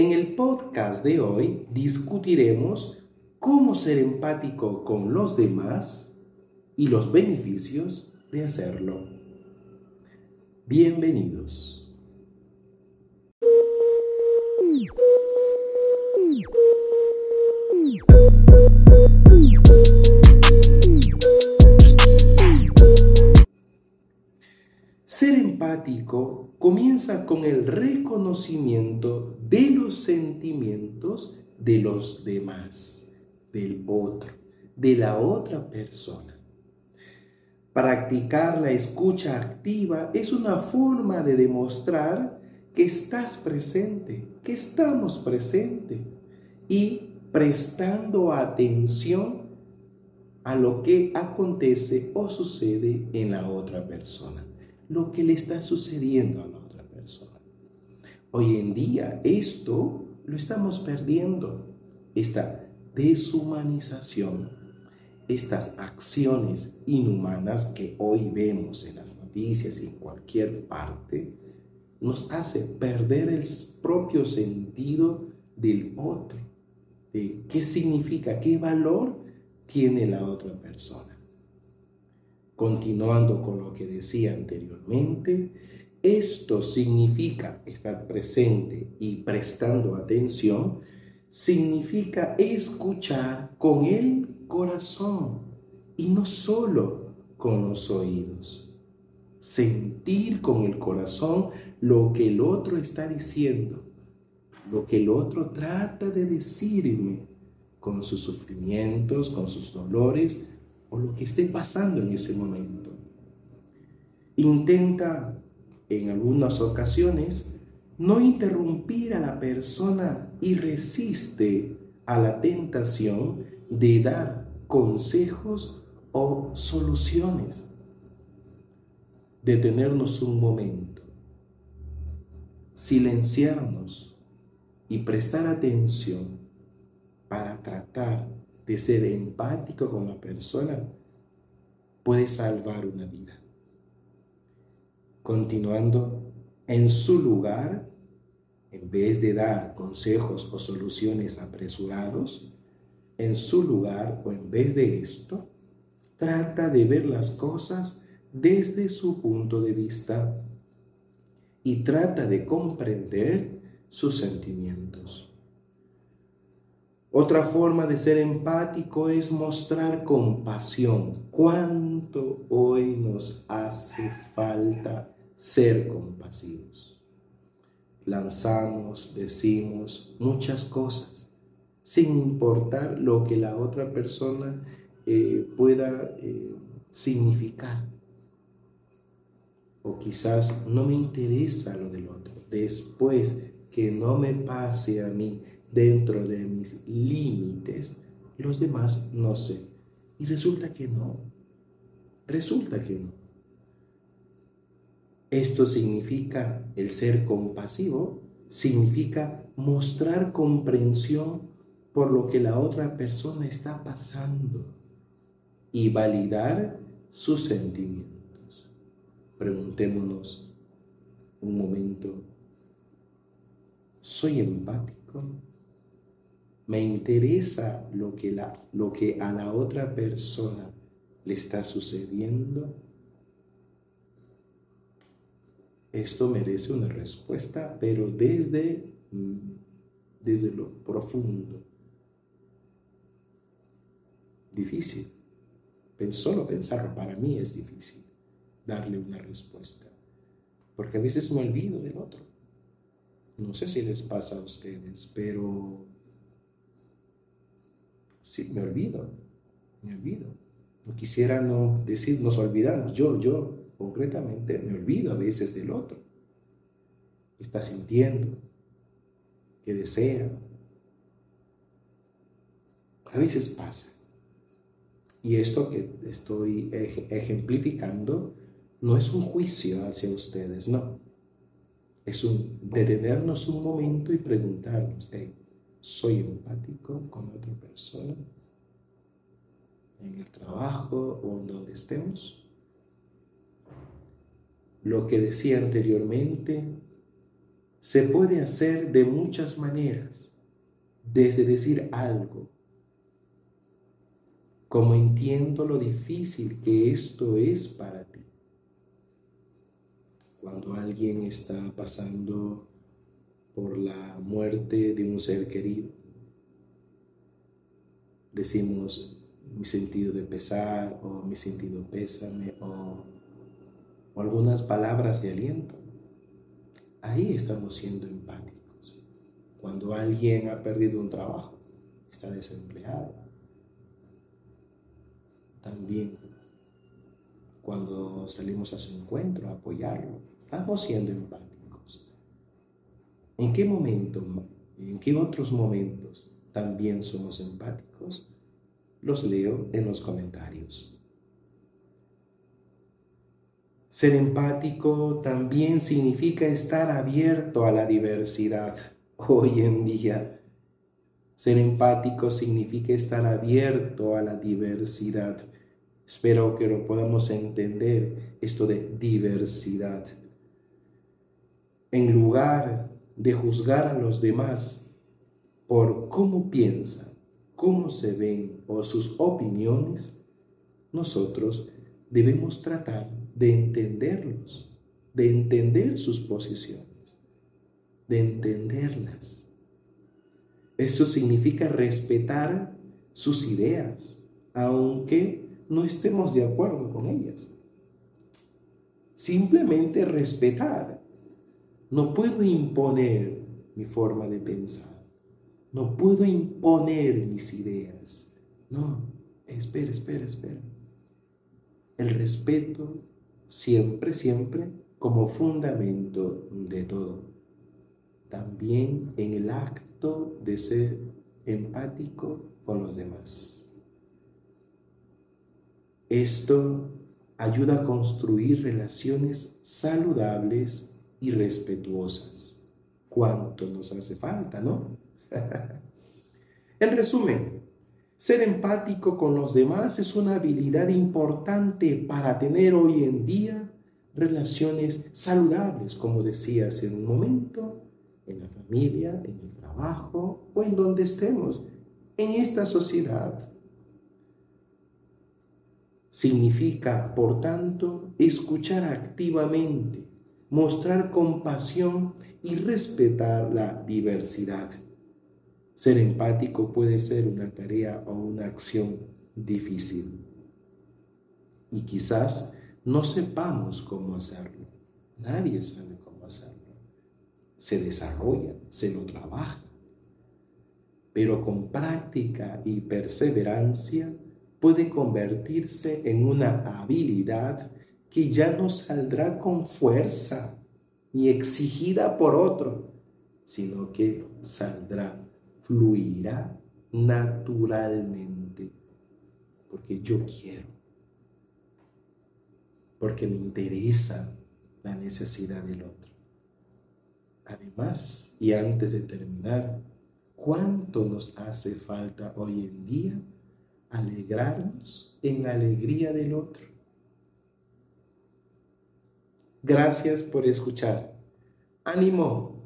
En el podcast de hoy discutiremos cómo ser empático con los demás y los beneficios de hacerlo. Bienvenidos. Ser empático comienza con el reconocimiento de sentimientos de los demás, del otro, de la otra persona. Practicar la escucha activa es una forma de demostrar que estás presente, que estamos presentes y prestando atención a lo que acontece o sucede en la otra persona lo que le está sucediendo a la otra persona. Hoy en día esto lo estamos perdiendo, esta deshumanización, estas acciones inhumanas que hoy vemos en las noticias y en cualquier parte, nos hace perder el propio sentido del otro, de qué significa, qué valor tiene la otra persona. Continuando con lo que decía anteriormente, esto significa estar presente y prestando atención, significa escuchar con el corazón y no solo con los oídos. Sentir con el corazón lo que el otro está diciendo, lo que el otro trata de decirme con sus sufrimientos, con sus dolores, o lo que esté pasando en ese momento. Intenta en algunas ocasiones no interrumpir a la persona y resiste a la tentación de dar consejos o soluciones. Detenernos un momento, silenciarnos y prestar atención para tratar de ser empático con la persona puede salvar una vida. Continuando, en su lugar, en vez de dar consejos o soluciones apresurados, en su lugar o en vez de esto, trata de ver las cosas desde su punto de vista y trata de comprender sus sentimientos. Otra forma de ser empático es mostrar compasión. ¿Cuánto hoy nos hace falta ser compasivos? Lanzamos, decimos muchas cosas sin importar lo que la otra persona eh, pueda eh, significar. O quizás no me interesa lo del otro. Después que no me pase a mí, dentro de mis límites, los demás no sé. Y resulta que no. Resulta que no. Esto significa el ser compasivo, significa mostrar comprensión por lo que la otra persona está pasando y validar sus sentimientos. Preguntémonos un momento, ¿soy empático? Me interesa lo que, lo que a la otra persona le está sucediendo, esto merece una respuesta, pero desde, mm, desde lo profundo. Difícil. Solo pensarlo para mí es difícil darle una respuesta, porque a veces me olvido del otro. No sé si les pasa a ustedes, pero Sí, me olvido, me olvido. No quisiera no decir, nos olvidamos. Yo, yo, concretamente, me olvido a veces del otro. Está sintiendo, que desea. A veces pasa. Y esto que estoy ejemplificando no es un juicio hacia ustedes, no. Es un detenernos un momento y preguntarnos, soy empático con otra persona en el trabajo o en donde estemos. Lo que decía anteriormente, se puede hacer de muchas maneras, desde decir algo, como entiendo lo difícil que esto es para ti. Cuando alguien está pasando por la muerte de un ser querido, decimos mi sentido de pesar o mi sentido pésame o, o algunas palabras de aliento. Ahí estamos siendo empáticos. Cuando alguien ha perdido un trabajo, está desempleado. También cuando salimos a su encuentro a apoyarlo, estamos siendo empáticos. ¿En qué momento, en qué otros momentos también somos empáticos? Los leo en los comentarios. Ser empático también significa estar abierto a la diversidad. Hoy en día, ser empático significa estar abierto a la diversidad. Espero que lo podamos entender, esto de diversidad. En lugar de juzgar a los demás por cómo piensan, cómo se ven o sus opiniones, nosotros debemos tratar de entenderlos, de entender sus posiciones, de entenderlas. Eso significa respetar sus ideas, aunque no estemos de acuerdo con ellas. Simplemente respetar. No puedo imponer mi forma de pensar. No puedo imponer mis ideas. No, espera, espera, espera. El respeto siempre, siempre como fundamento de todo. También en el acto de ser empático con los demás. Esto ayuda a construir relaciones saludables y respetuosas. ¿Cuánto nos hace falta, no? en resumen, ser empático con los demás es una habilidad importante para tener hoy en día relaciones saludables, como decía hace un momento, en la familia, en el trabajo o en donde estemos, en esta sociedad. Significa, por tanto, escuchar activamente, mostrar compasión y respetar la diversidad. Ser empático puede ser una tarea o una acción difícil. Y quizás no sepamos cómo hacerlo. Nadie sabe cómo hacerlo. Se desarrolla, se lo trabaja. Pero con práctica y perseverancia puede convertirse en una habilidad que ya no saldrá con fuerza ni exigida por otro, sino que saldrá fluirá naturalmente, porque yo quiero, porque me interesa la necesidad del otro. Además, y antes de terminar, ¿cuánto nos hace falta hoy en día alegrarnos en la alegría del otro? Gracias por escuchar. Ánimo